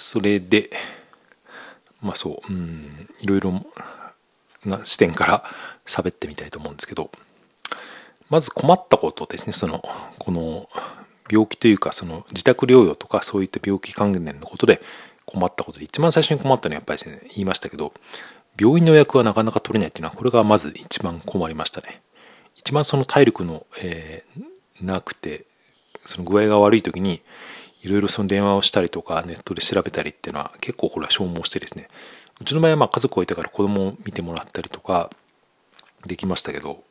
それでまあそううんいろいろな視点から喋ってみたいと思うんですけどまず困ったことですねそのこの病気というかその自宅療養とかそういった病気関連のことで困ったことで一番最初に困ったのはやっぱりね言いましたけど病院の予約はなかなか取れないっていうのはこれがまず一番困りましたね。一番その体力の、えー、なくてその具合が悪い時にいろいろその電話をしたりとかネットで調べたりっていうのは結構これは消耗してですね。うちの場合はまあ家族がいたから子供を見てもらったりとかできましたけど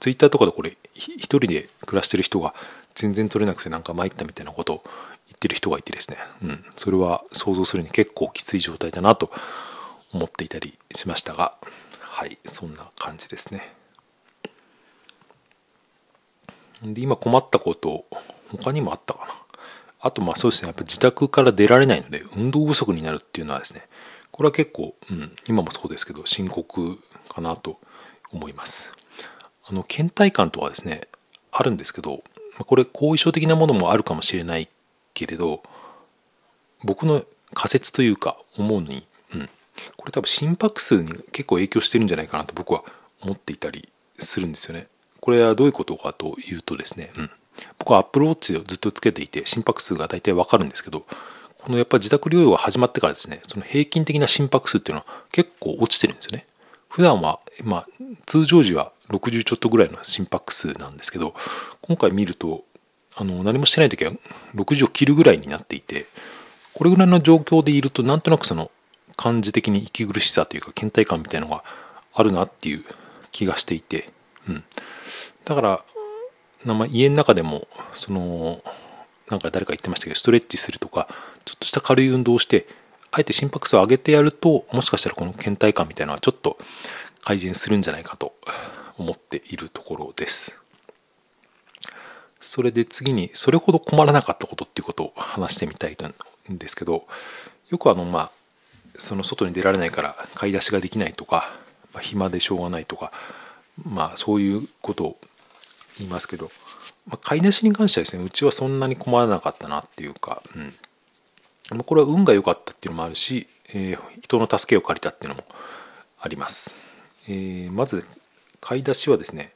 ツイッターとかでこれ一人で暮らしてる人が全然取れなくてなんか参ったみたいなことを言ってる人がいてですね、うん、それは想像するに結構きつい状態だなと思っていたりしましたがはい。そんな感じですね。で今困ったこと他にもあったかな。あとまあそうですね。やっぱ自宅から出られないので運動不足になるっていうのはですねこれは結構、うん、今もそうですけど深刻かなと思います。あの倦怠感とかですねあるんですけどこれ後遺症的なものもあるかもしれないけれど僕の仮説というか思うに、うん、これ多分心拍数に結構影響してるんじゃないかなと僕は思っていたりするんですよね。これはどういうことかというとですね、うん、僕は Apple Watch をずっとつけていて心拍数が大体わかるんですけどこのやっぱ自宅療養が始まってからですねその平均的な心拍数っていうのは結構落ちてるんですよね。普段はまあ通常時は60ちょっとぐらいの心拍数なんですけど今回見るとあの何もしてない時は60を切るぐらいになっていてこれぐらいの状況でいるとなんとなくその感じ的に息苦しさというか倦怠感みたいのがあるなっていう気がしていて、うん、だからまあ家の中でもそのなんか誰か言ってましたけどストレッチするとかちょっとした軽い運動をしてあえて心拍数を上げてやるともしかしたらこの倦怠感みたいなのはちょっと改善するんじゃないかと思っているところです。それで次にそれほど困らなかったことっていうことを話してみたいんですけどよくあのまあその外に出られないから買い出しができないとか、まあ、暇でしょうがないとかまあそういうことを言いますけど、まあ、買い出しに関してはですねうちはそんなに困らなかったなっていうか、うん、これは運が良かったっていうのもあるし、えー、人の助けを借りたっていうのもあります、えー、まず買い出しはですね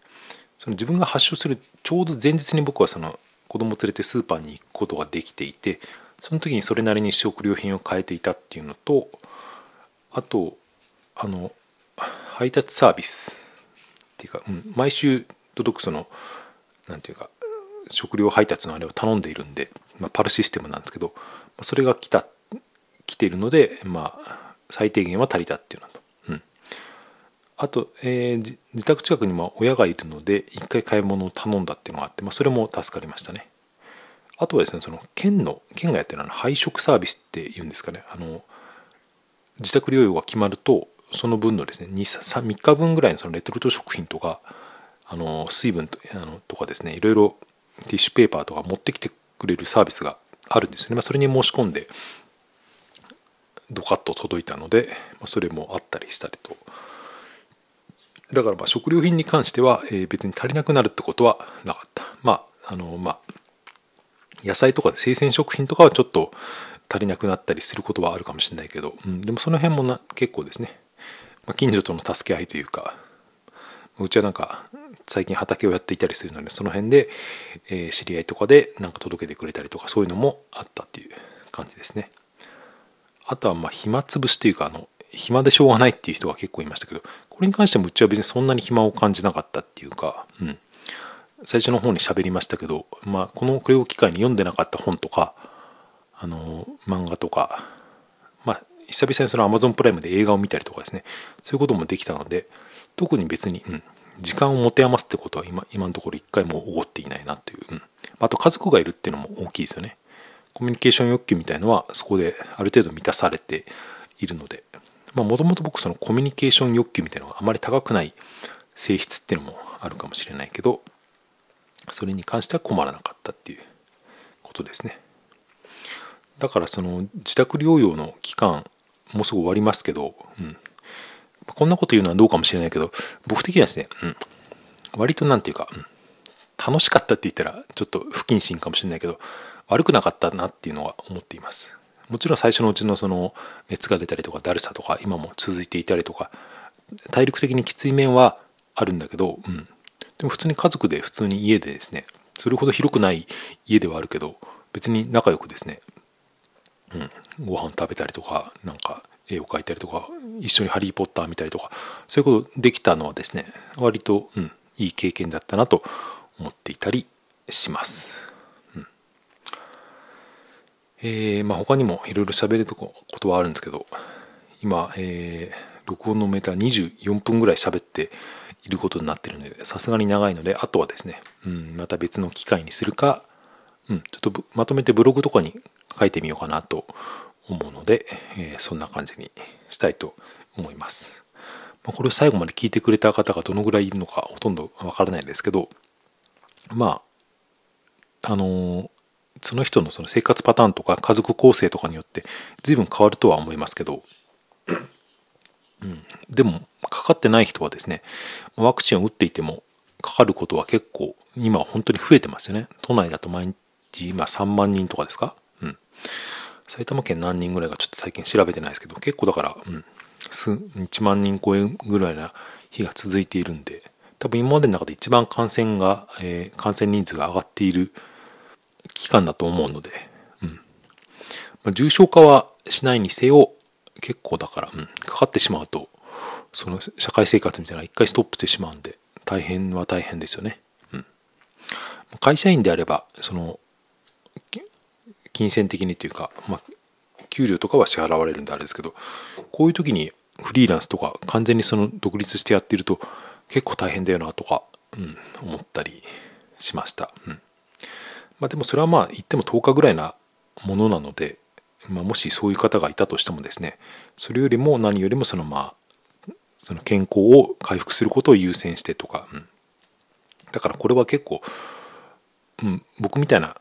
その自分が発症するちょうど前日に僕はその子供を連れてスーパーに行くことができていてその時にそれなりに食料品を変えていたっていうのとあとあの配達サービスっていうか、うん、毎週届くその何ていうか食料配達のあれを頼んでいるんで、まあ、パルシステムなんですけどそれが来た来ているのでまあ最低限は足りたっていうのと、うん、あと、えー、自宅近くにも親がいるので一回買い物を頼んだっていうのがあって、まあ、それも助かりましたね。あとはですねその県の県がやってるのは配食サービスっていうんですかね。あの自宅療養が決まるとその分のですね 3, 3日分ぐらいのそのレトルト食品とかあの水分とあのとかですねいろいろティッシュペーパーとか持ってきてくれるサービスがあるんですよね、まあ、それに申し込んでドカッと届いたので、まあ、それもあったりしたりと。だからまあ食料品に関しては、えー、別に足りなくなるってことはなかった。まああのまあ野菜とか生鮮食品とかはちょっと足りなくなったりすることはあるかもしれないけど、うん、でもその辺もな結構ですね、まあ、近所との助け合いというかうちはなんか最近畑をやっていたりするのでその辺で、え、知り合いとかでなんか届けてくれたりとかそういうのもあったっていう感じですね。あとはまあ暇つぶしというかあの暇でしょうがないっていう人が結構いましたけどこれに関してもうちは別にそんなに暇を感じなかったっていうか、うん、最初の方に喋りましたけど、まあ、このこれを機会に読んでなかった本とかあの漫画とか久々にその Amazon プライムで映画を見たりとかですね。そういうこともできたので特に別に、うん、時間を持て余すってことは今今のところ一回も起こっていないなという、うん、あと家族がいるっていうのも大きいですよね。コミュニケーション欲求みたいのはそこである程度満たされているので。まあもともと僕そのコミュニケーション欲求みたいなのがあまり高くない性質っていうのもあるかもしれないけどそれに関しては困らなかったっていうことですね。だからその自宅療養の期間もうすぐ終わりますけど、うん、こんなこと言うのはどうかもしれないけど僕的にはですね、うん、割となんていうか、うん、楽しかったって言ったらちょっと不謹慎かもしれないけど悪くなかったなっていうのは思っています。もちろん最初のうちのその熱が出たりとかだるさとか今も続いていたりとか体力的にきつい面はあるんだけど、うん、でも普通に家族で普通に家でですねそれほど広くない家ではあるけど別に仲良くですね、うん、ご飯食べたりとかなんか絵を描いたりとか一緒に「ハリー・ポッター」見たりとかそういうことできたのはですね割と、うん、いい経験だったなと思っていたりします。うんえーまあ、他にもいろいろ喋ることはあるんですけど今、えー、録音のメーター24分ぐらい喋っていることになってるのでさすがに長いのであとはですね、うん、また別の機会にするか、うん、ちょっとまとめてブログとかに書いてみようかなと思うので、えー、そんな感じにしたいと思います。まあ、これを最後まで聞いてくれた方がどのぐらいいるのかほとんどわからないですけどまああのー、その人のその生活パターンとか家族構成とかによって随分変わるとは思いますけど、うん、でもかかってない人はですねワクチンを打っていてもかかることは結構今本当に増えてますよね都内だと毎日今3万人とかですか？埼玉県何人ぐらいかちょっと最近調べてないですけど結構だから、うん、1万人超えぐらいな日が続いているんで多分今までの中で一番感染が、えー、感染人数が上がっている期間だと思うので、うん。まあ、重症化はしないにせよ結構だから、うん、かかってしまうとその社会生活みたいな一回ストップしてしまうんで大変は大変ですよね、うん、会社員であればその金銭的にというか、まあ、給料とかは支払われるんであれですけどこういう時にフリーランスとか完全にその独立してやってると結構大変だよなとか、うん、思ったりしました。うん。まあでもそれはまあ言っても10日ぐらいなものなので、まあ、もしそういう方がいたとしてもですね、それよりも何よりもそのまあ、その健康を回復することを優先してとか、うん。だからこれは結構、うん、僕みたいな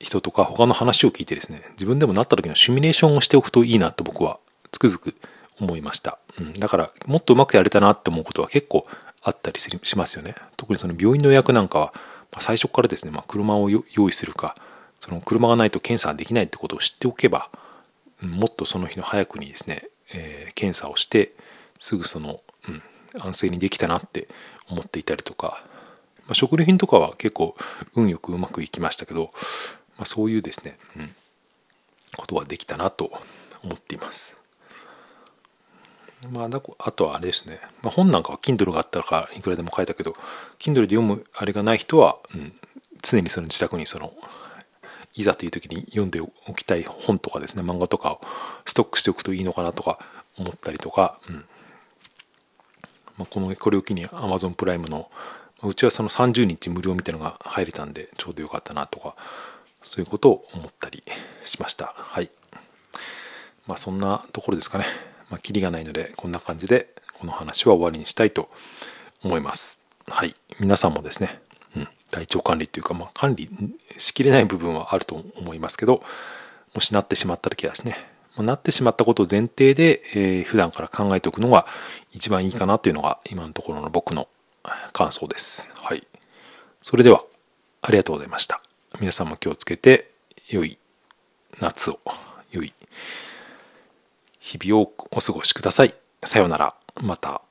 人とか他の話を聞いてですね、自分でもなった時のシミュレーションをしておくといいなと僕はつくづく思いました。うん、だから、もっとうまくやれたなって思うことは結構あったりしますよね。特にその病院の予約なんかは、最初からですね、まあ、車を用意するか、その車がないと検査ができないってことを知っておけば、もっとその日の早くにですね、えー、検査をして、すぐその、うん、安静にできたなって思っていたりとか、まあ、食料品とかは結構運よくうまくいきましたけど、まあ、そういうですね、うん、ことはできたなと思っています。まあ、あとはあれですね、まあ、本なんかは Kindle があったからいくらでも書いたけど Kindle で読むあれがない人は、うん、常にその自宅にそのいざという時に読んでおきたい本とかですね漫画とかをストックしておくといいのかなとか思ったりとか、うんまあ、このこれを機に Amazon プライムのうちはその30日無料みたいなのが入れたんでちょうどよかったなとかそういうことを思ったりしましたはいまあそんなところですかねまあ、キリがないので、こんな感じで、この話は終わりにしたいと思います。はい。皆さんもですね、うん、体調管理っていうか、まあ、管理しきれない部分はあると思いますけど、もしなってしまった時はですね、まなってしまったことを前提で、えー、普段から考えておくのが一番いいかなというのが今のところの僕の感想です。はい。それでは、ありがとうございました。皆さんも気をつけて、良い夏を、良い日々をお過ごしください。さようなら。また。